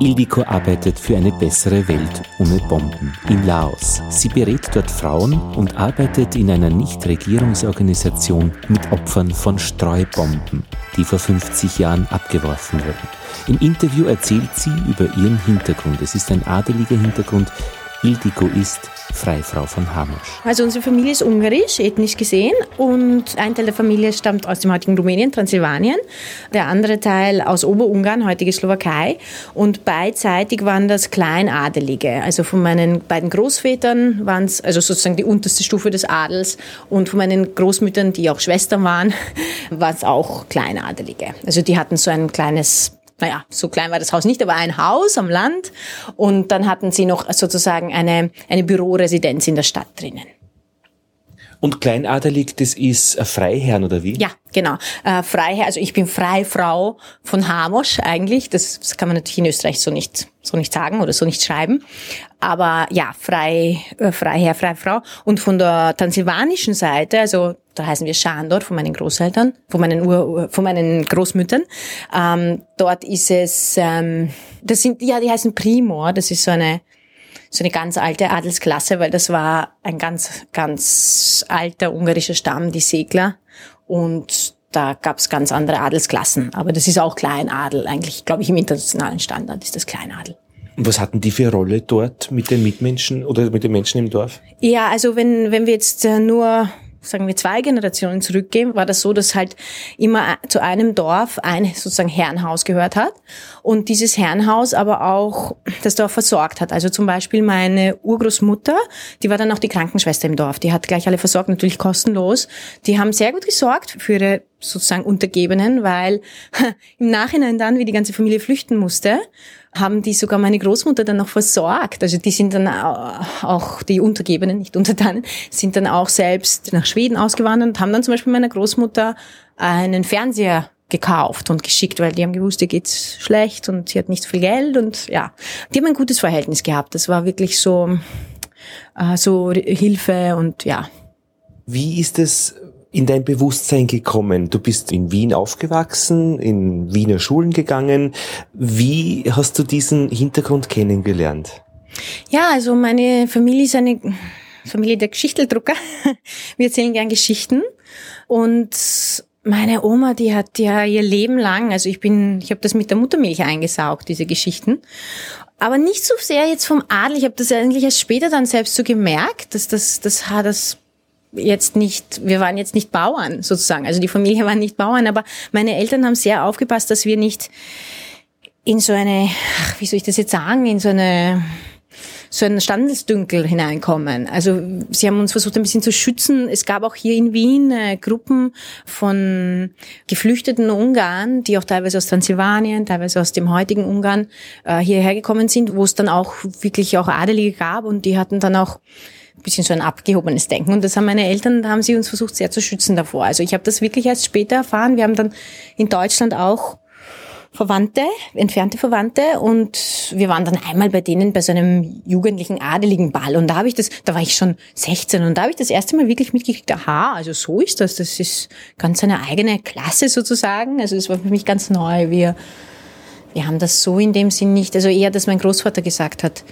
Ildiko arbeitet für eine bessere Welt ohne Bomben in Laos. Sie berät dort Frauen und arbeitet in einer Nichtregierungsorganisation mit Opfern von Streubomben, die vor 50 Jahren abgeworfen wurden. Im Interview erzählt sie über ihren Hintergrund. Es ist ein adeliger Hintergrund. Ildiko ist Freifrau von Hamosch. Also unsere Familie ist ungarisch, ethnisch gesehen. Und ein Teil der Familie stammt aus dem heutigen Rumänien, Transsilvanien. Der andere Teil aus Oberungarn, heutige Slowakei. Und beidseitig waren das Kleinadelige. Also von meinen beiden Großvätern waren es, also sozusagen die unterste Stufe des Adels. Und von meinen Großmüttern, die auch Schwestern waren, waren es auch Kleinadelige. Also die hatten so ein kleines naja, so klein war das Haus nicht, aber ein Haus am Land. Und dann hatten sie noch sozusagen eine, eine Büroresidenz in der Stadt drinnen. Und kleinadelig, das ist Freiherrn oder wie? Ja, genau. Äh, Freiherr, also ich bin Freifrau von Hamosch eigentlich. Das, das kann man natürlich in Österreich so nicht, so nicht sagen oder so nicht schreiben. Aber ja, Frei, äh, Freiherr, Freifrau. Und von der transsilvanischen Seite, also da heißen wir Schandor von meinen Großeltern, von meinen, Ur, von meinen Großmüttern. Ähm, dort ist es, ähm, das sind, ja, die heißen Primor. Das ist so eine, so eine ganz alte Adelsklasse, weil das war ein ganz, ganz alter ungarischer Stamm, die Segler. Und da gab es ganz andere Adelsklassen. Aber das ist auch Kleinadel. Eigentlich, glaube ich, im internationalen Standard ist das Kleinadel. Und was hatten die für Rolle dort mit den Mitmenschen oder mit den Menschen im Dorf? Ja, also wenn, wenn wir jetzt äh, nur sagen wir, zwei Generationen zurückgehen, war das so, dass halt immer zu einem Dorf ein sozusagen Herrenhaus gehört hat und dieses Herrenhaus aber auch das Dorf versorgt hat. Also zum Beispiel meine Urgroßmutter, die war dann auch die Krankenschwester im Dorf, die hat gleich alle versorgt, natürlich kostenlos. Die haben sehr gut gesorgt für ihre sozusagen Untergebenen, weil im Nachhinein dann, wie die ganze Familie flüchten musste, haben die sogar meine Großmutter dann noch versorgt. Also die sind dann auch, die Untergebenen, nicht Untertanen, sind dann auch selbst nach Schweden ausgewandert und haben dann zum Beispiel meiner Großmutter einen Fernseher gekauft und geschickt, weil die haben gewusst, ihr geht's schlecht und sie hat nicht viel Geld und ja, die haben ein gutes Verhältnis gehabt. Das war wirklich so, äh, so Hilfe und ja. Wie ist es in dein Bewusstsein gekommen? Du bist in Wien aufgewachsen, in Wiener Schulen gegangen. Wie hast du diesen Hintergrund kennengelernt? Ja, also meine Familie ist eine Familie der Geschichteldrucker. Wir erzählen gern Geschichten und meine Oma, die hat ja ihr Leben lang, also ich bin, ich habe das mit der Muttermilch eingesaugt, diese Geschichten. Aber nicht so sehr jetzt vom Adel. Ich habe das eigentlich erst später dann selbst so gemerkt, dass das, das hat das jetzt nicht, wir waren jetzt nicht Bauern sozusagen. Also die Familie waren nicht Bauern, aber meine Eltern haben sehr aufgepasst, dass wir nicht in so eine, wie soll ich das jetzt sagen, in so eine so ein Standesdünkel hineinkommen. Also sie haben uns versucht ein bisschen zu schützen. Es gab auch hier in Wien äh, Gruppen von geflüchteten Ungarn, die auch teilweise aus Transsilvanien, teilweise aus dem heutigen Ungarn äh, hierher gekommen sind, wo es dann auch wirklich auch Adelige gab und die hatten dann auch bisschen so ein abgehobenes Denken. Und das haben meine Eltern, da haben sie uns versucht sehr zu schützen davor. Also ich habe das wirklich erst später erfahren. Wir haben dann in Deutschland auch Verwandte, entfernte Verwandte und wir waren dann einmal bei denen bei so einem jugendlichen adeligen Ball und da habe ich das, da war ich schon 16 und da habe ich das erste Mal wirklich mitgekriegt, aha, also so ist das, das ist ganz eine eigene Klasse sozusagen, also das war für mich ganz neu, wir, wir haben das so in dem Sinn nicht, also eher, dass mein Großvater gesagt hat,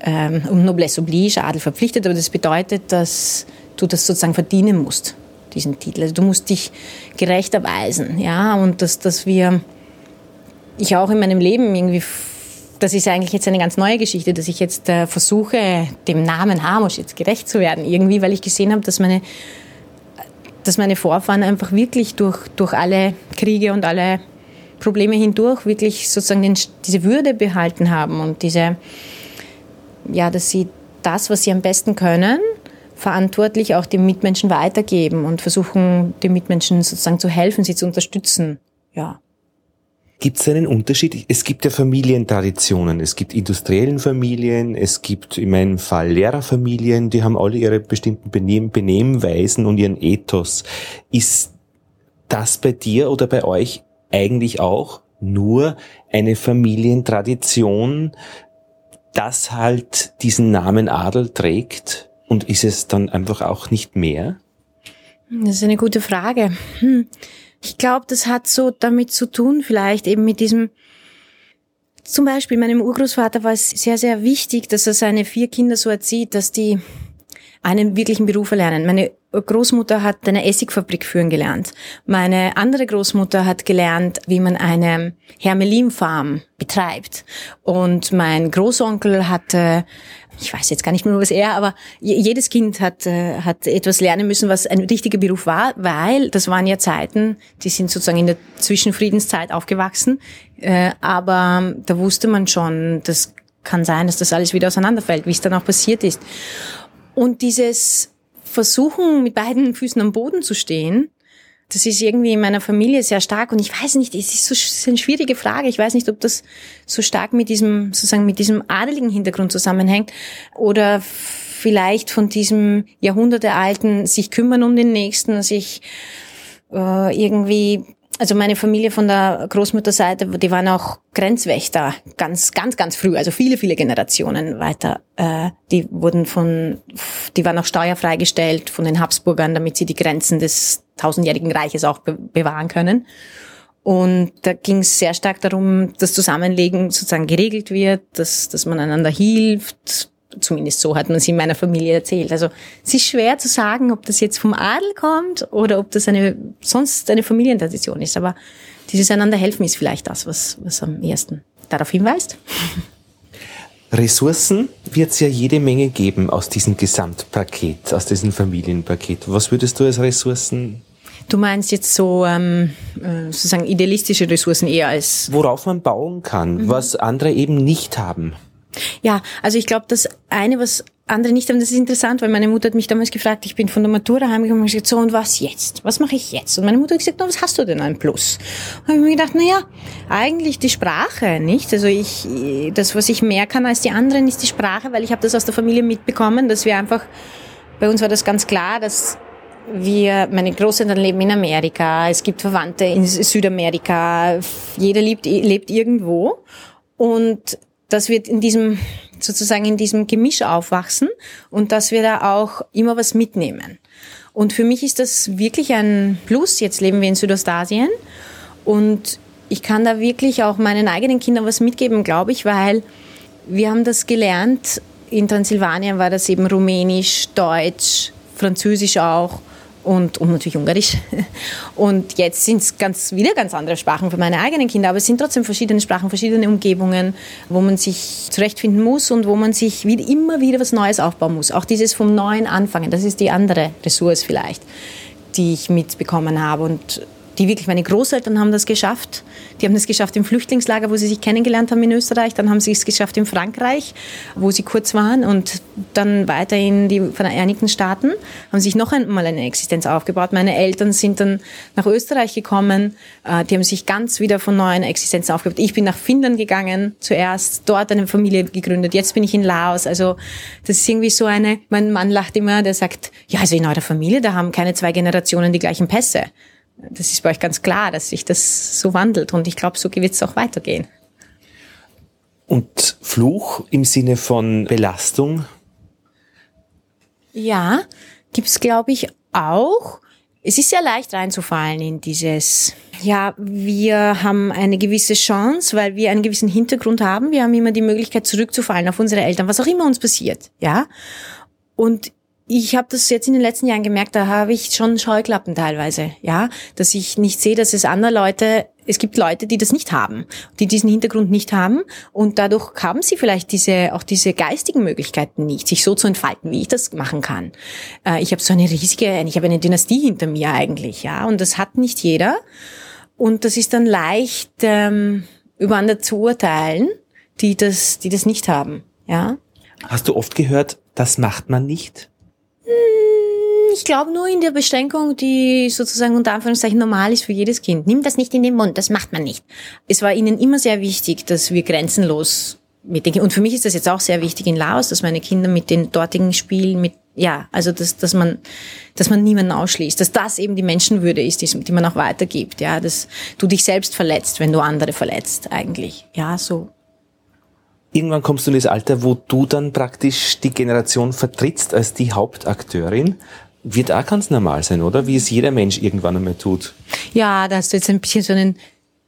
ähm, um Noblesse oblige, Adel verpflichtet, aber das bedeutet, dass du das sozusagen verdienen musst, diesen Titel. Also du musst dich gerecht erweisen, ja, und dass, dass wir, ich auch in meinem Leben irgendwie, das ist eigentlich jetzt eine ganz neue Geschichte, dass ich jetzt äh, versuche, dem Namen Hamosch jetzt gerecht zu werden, irgendwie, weil ich gesehen habe, dass meine, dass meine Vorfahren einfach wirklich durch, durch alle Kriege und alle Probleme hindurch wirklich sozusagen den, diese Würde behalten haben und diese, ja, dass sie das, was sie am besten können, verantwortlich auch den Mitmenschen weitergeben und versuchen, den Mitmenschen sozusagen zu helfen, sie zu unterstützen. Ja. Gibt es einen Unterschied? Es gibt ja Familientraditionen. Es gibt industriellen Familien, es gibt in meinem Fall Lehrerfamilien, die haben alle ihre bestimmten Benehm Benehmweisen und ihren Ethos. Ist das bei dir oder bei euch eigentlich auch nur eine Familientradition, das halt diesen Namen Adel trägt und ist es dann einfach auch nicht mehr? Das ist eine gute Frage. Hm. Ich glaube, das hat so damit zu tun, vielleicht eben mit diesem zum Beispiel meinem Urgroßvater war es sehr, sehr wichtig, dass er seine vier Kinder so erzieht, dass die einen wirklichen Beruf erlernen. Meine Großmutter hat eine Essigfabrik führen gelernt. Meine andere Großmutter hat gelernt, wie man eine Hermelinfarm betreibt. Und mein Großonkel hatte, ich weiß jetzt gar nicht mehr, was er, aber jedes Kind hat, äh, hat etwas lernen müssen, was ein richtiger Beruf war, weil das waren ja Zeiten, die sind sozusagen in der Zwischenfriedenszeit aufgewachsen. Äh, aber da wusste man schon, das kann sein, dass das alles wieder auseinanderfällt, wie es dann auch passiert ist. Und dieses Versuchen, mit beiden Füßen am Boden zu stehen, das ist irgendwie in meiner Familie sehr stark und ich weiß nicht, es ist so es ist eine schwierige Frage. Ich weiß nicht, ob das so stark mit diesem, sozusagen mit diesem adeligen Hintergrund zusammenhängt oder vielleicht von diesem jahrhundertealten sich kümmern um den Nächsten, sich äh, irgendwie also meine Familie von der Großmutterseite, die waren auch Grenzwächter, ganz, ganz, ganz früh, also viele, viele Generationen weiter. Äh, die wurden von, die waren auch steuerfrei gestellt von den Habsburgern, damit sie die Grenzen des tausendjährigen Reiches auch be bewahren können. Und da ging es sehr stark darum, dass Zusammenlegen sozusagen geregelt wird, dass, dass man einander hilft, Zumindest so hat man es in meiner Familie erzählt. Also es ist schwer zu sagen, ob das jetzt vom Adel kommt oder ob das eine sonst eine Familientradition ist. Aber dieses einander helfen ist vielleicht das, was, was am ersten darauf hinweist. Ressourcen wird es ja jede Menge geben aus diesem Gesamtpaket, aus diesem Familienpaket. Was würdest du als Ressourcen Du meinst jetzt so ähm, äh, sozusagen idealistische Ressourcen eher als worauf man bauen kann, mhm. was andere eben nicht haben. Ja, also ich glaube, das eine, was andere nicht haben, das ist interessant, weil meine Mutter hat mich damals gefragt, ich bin von der Matura heimgekommen und gesagt, so und was jetzt? Was mache ich jetzt? Und meine Mutter hat gesagt, na, was hast du denn ein Plus? Und ich mir gedacht, na ja, eigentlich die Sprache, nicht? Also ich, das, was ich mehr kann als die anderen, ist die Sprache, weil ich habe das aus der Familie mitbekommen, dass wir einfach, bei uns war das ganz klar, dass wir, meine Großeltern leben in Amerika, es gibt Verwandte in Südamerika, jeder lebt, lebt irgendwo und dass wir in diesem, sozusagen in diesem Gemisch aufwachsen und dass wir da auch immer was mitnehmen. Und für mich ist das wirklich ein Plus. Jetzt leben wir in Südostasien und ich kann da wirklich auch meinen eigenen Kindern was mitgeben, glaube ich, weil wir haben das gelernt. In Transsilvanien war das eben Rumänisch, Deutsch, Französisch auch und, und natürlich Ungarisch. Und jetzt sind es ganz, wieder ganz andere Sprachen für meine eigenen Kinder, aber es sind trotzdem verschiedene Sprachen, verschiedene Umgebungen, wo man sich zurechtfinden muss und wo man sich wieder, immer wieder was Neues aufbauen muss. Auch dieses vom Neuen anfangen, das ist die andere Ressource vielleicht, die ich mitbekommen habe. Und die wirklich, meine Großeltern haben das geschafft. Die haben das geschafft im Flüchtlingslager, wo sie sich kennengelernt haben in Österreich. Dann haben sie es geschafft in Frankreich, wo sie kurz waren. Und dann weiter in die Vereinigten Staaten, haben sich noch einmal eine Existenz aufgebaut. Meine Eltern sind dann nach Österreich gekommen. Äh, die haben sich ganz wieder von neuen Existenzen aufgebaut. Ich bin nach Finnland gegangen zuerst, dort eine Familie gegründet. Jetzt bin ich in Laos. Also das ist irgendwie so eine, mein Mann lacht immer, der sagt, ja, also in eurer Familie, da haben keine zwei Generationen die gleichen Pässe das ist bei euch ganz klar, dass sich das so wandelt und ich glaube, so wird es auch weitergehen. Und Fluch im Sinne von Belastung? Ja, gibt es, glaube ich, auch. Es ist sehr leicht reinzufallen in dieses, ja, wir haben eine gewisse Chance, weil wir einen gewissen Hintergrund haben. Wir haben immer die Möglichkeit zurückzufallen auf unsere Eltern, was auch immer uns passiert, ja. Und ich habe das jetzt in den letzten Jahren gemerkt, da habe ich schon Scheuklappen teilweise, ja, dass ich nicht sehe, dass es andere Leute, es gibt Leute, die das nicht haben, die diesen Hintergrund nicht haben und dadurch haben sie vielleicht diese auch diese geistigen Möglichkeiten nicht, sich so zu entfalten, wie ich das machen kann. Äh, ich habe so eine riesige, ich habe eine Dynastie hinter mir eigentlich, ja, und das hat nicht jeder und das ist dann leicht ähm, über andere zu urteilen, die das, die das nicht haben, ja. Hast du oft gehört, das macht man nicht? Ich glaube nur in der Beschränkung, die sozusagen unter Anführungszeichen normal ist für jedes Kind. Nimm das nicht in den Mund, das macht man nicht. Es war ihnen immer sehr wichtig, dass wir grenzenlos mit den Und für mich ist das jetzt auch sehr wichtig in Laos, dass meine Kinder mit den dortigen spielen, mit ja, also dass, dass man, dass man niemanden ausschließt, dass das eben die Menschenwürde ist, die, die man auch weitergibt, ja, dass du dich selbst verletzt, wenn du andere verletzt, eigentlich, ja, so irgendwann kommst du in das Alter, wo du dann praktisch die Generation vertrittst als die Hauptakteurin. Wird auch ganz normal sein, oder? Wie es jeder Mensch irgendwann einmal tut. Ja, da hast du jetzt ein bisschen so einen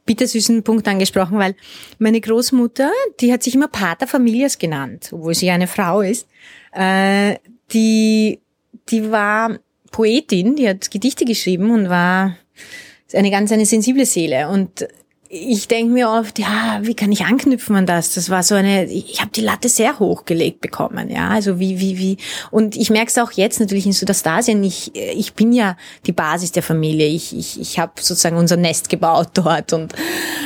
bittersüßen Punkt angesprochen, weil meine Großmutter, die hat sich immer Pater Familias genannt, obwohl sie eine Frau ist. Äh, die, die war Poetin, die hat Gedichte geschrieben und war eine ganz eine sensible Seele. Und ich denke mir oft, ja, wie kann ich anknüpfen an das? Das war so eine, ich habe die Latte sehr hochgelegt bekommen, ja, also wie, wie, wie. Und ich merke es auch jetzt natürlich in Südostasien. Ich, ich bin ja die Basis der Familie. Ich, ich, ich habe sozusagen unser Nest gebaut dort und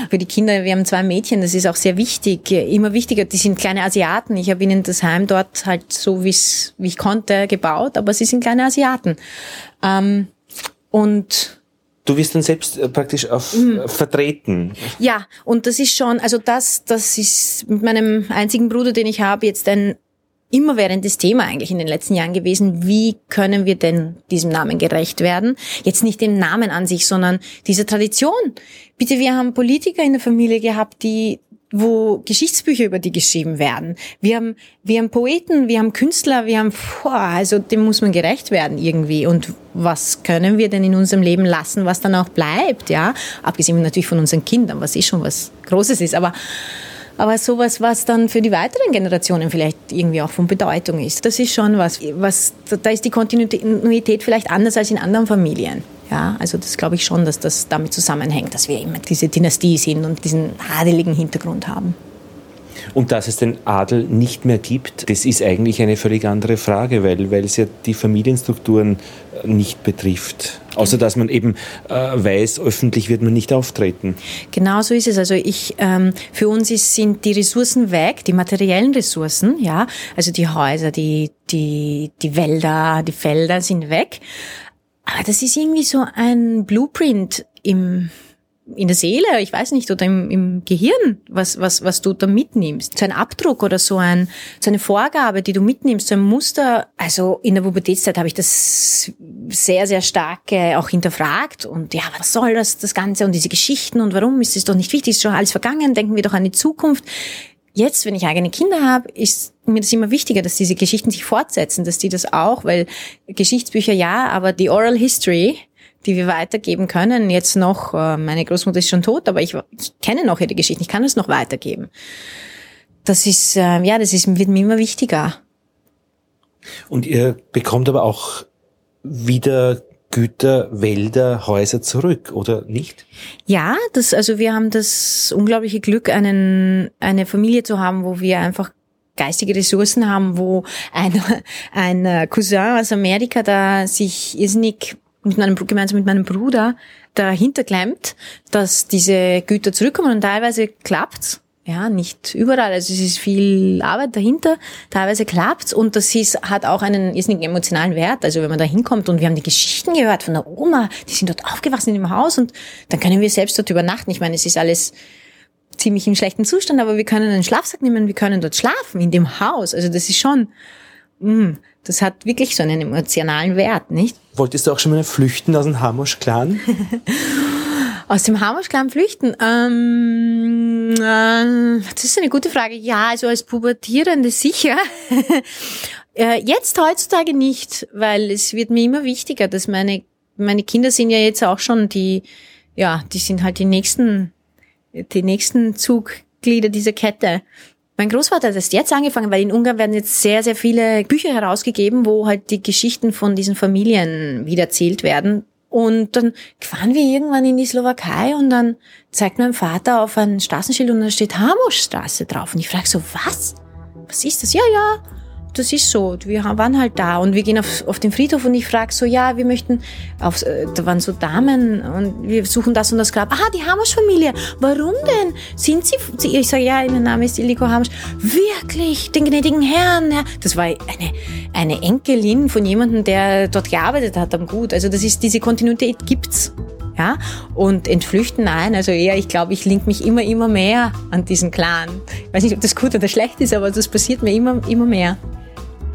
für die Kinder, wir haben zwei Mädchen, das ist auch sehr wichtig, immer wichtiger. Die sind kleine Asiaten. Ich habe ihnen das Heim dort halt so, wie's, wie ich konnte, gebaut, aber sie sind kleine Asiaten. Ähm, und Du wirst dann selbst äh, praktisch auf mhm. vertreten. Ja, und das ist schon, also das, das ist mit meinem einzigen Bruder, den ich habe, jetzt ein immerwährendes Thema eigentlich in den letzten Jahren gewesen. Wie können wir denn diesem Namen gerecht werden? Jetzt nicht dem Namen an sich, sondern dieser Tradition. Bitte, wir haben Politiker in der Familie gehabt, die wo Geschichtsbücher über die geschrieben werden. Wir haben, wir haben Poeten, wir haben Künstler, wir haben, boah, also dem muss man gerecht werden irgendwie. Und was können wir denn in unserem Leben lassen, was dann auch bleibt, ja? Abgesehen natürlich von unseren Kindern, was eh schon was Großes ist, aber, aber sowas, was dann für die weiteren Generationen vielleicht irgendwie auch von Bedeutung ist. Das ist schon was, was, da ist die Kontinuität vielleicht anders als in anderen Familien. Ja, also das glaube ich schon, dass das damit zusammenhängt, dass wir immer diese Dynastie sind und diesen adeligen Hintergrund haben. Und dass es den Adel nicht mehr gibt, das ist eigentlich eine völlig andere Frage, weil, weil es ja die Familienstrukturen nicht betrifft. Außer dass man eben äh, weiß, öffentlich wird man nicht auftreten. Genau so ist es. Also ich, ähm, für uns ist, sind die Ressourcen weg, die materiellen Ressourcen, ja, also die Häuser, die, die, die Wälder, die Felder sind weg. Aber das ist irgendwie so ein Blueprint im, in der Seele, ich weiß nicht, oder im, im Gehirn, was, was, was du da mitnimmst. So ein Abdruck oder so, ein, so eine Vorgabe, die du mitnimmst, so ein Muster. Also in der Pubertätszeit habe ich das sehr, sehr stark äh, auch hinterfragt. Und ja, was soll das, das Ganze und diese Geschichten und warum ist es doch nicht wichtig, ist schon alles vergangen, denken wir doch an die Zukunft. Jetzt, wenn ich eigene Kinder habe, ist mir das immer wichtiger, dass diese Geschichten sich fortsetzen, dass die das auch, weil Geschichtsbücher ja, aber die Oral History, die wir weitergeben können, jetzt noch, äh, meine Großmutter ist schon tot, aber ich, ich kenne noch ihre Geschichten, ich kann es noch weitergeben. Das ist, äh, ja, das ist, wird mir immer wichtiger. Und ihr bekommt aber auch wieder Güter, Wälder, Häuser zurück, oder nicht? Ja, das, also wir haben das unglaubliche Glück, einen, eine Familie zu haben, wo wir einfach geistige Ressourcen haben, wo ein, ein Cousin aus Amerika da sich irrsinnig mit meinem, gemeinsam mit meinem Bruder dahinter klemmt, dass diese Güter zurückkommen und teilweise klappt's ja, nicht überall. Also es ist viel Arbeit dahinter. Teilweise klappt's und das ist, hat auch einen irrsinnigen emotionalen Wert. Also wenn man da hinkommt und wir haben die Geschichten gehört von der Oma, die sind dort aufgewachsen in dem Haus und dann können wir selbst dort übernachten. Ich meine, es ist alles ziemlich im schlechten Zustand, aber wir können einen Schlafsack nehmen, wir können dort schlafen in dem Haus. Also das ist schon, mh, mm, das hat wirklich so einen emotionalen Wert, nicht? Wolltest du auch schon mal flüchten aus dem Hamosch-Clan? Aus dem Hammerschlamm flüchten? Ähm, äh, das ist eine gute Frage. Ja, also als Pubertierende sicher. äh, jetzt heutzutage nicht, weil es wird mir immer wichtiger, dass meine, meine Kinder sind ja jetzt auch schon die, ja, die sind halt die nächsten, die nächsten Zugglieder dieser Kette. Mein Großvater hat erst jetzt angefangen, weil in Ungarn werden jetzt sehr, sehr viele Bücher herausgegeben, wo halt die Geschichten von diesen Familien wiedererzählt werden. Und dann fahren wir irgendwann in die Slowakei und dann zeigt mein Vater auf ein Straßenschild und da steht Hamoschstraße drauf. Und ich frage so, was? Was ist das? Ja, ja, das ist so, wir waren halt da und wir gehen auf, auf den Friedhof und ich frage so, ja, wir möchten, auf, äh, da waren so Damen und wir suchen das und das Grab. Aha, die Hamusch-Familie. Warum denn? Sind sie, ich sage, ja, ihr Name ist Iliko Hamusch. Wirklich, den gnädigen Herrn. Ja. Das war eine, eine Enkelin von jemandem, der dort gearbeitet hat am Gut. Also das ist, diese Kontinuität gibt's. Ja, und entflüchten, nein, also eher, ich glaube, ich link mich immer, immer mehr an diesen Clan. Ich weiß nicht, ob das gut oder schlecht ist, aber das passiert mir immer, immer mehr.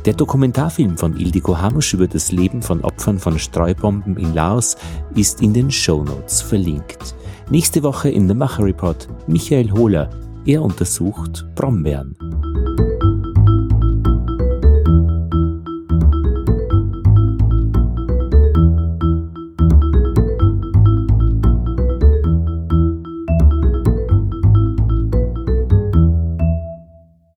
Der Dokumentarfilm von Ildiko Hamusch über das Leben von Opfern von Streubomben in Laos ist in den Shownotes verlinkt. Nächste Woche in The Macher Report Michael Hohler. Er untersucht Brombeeren.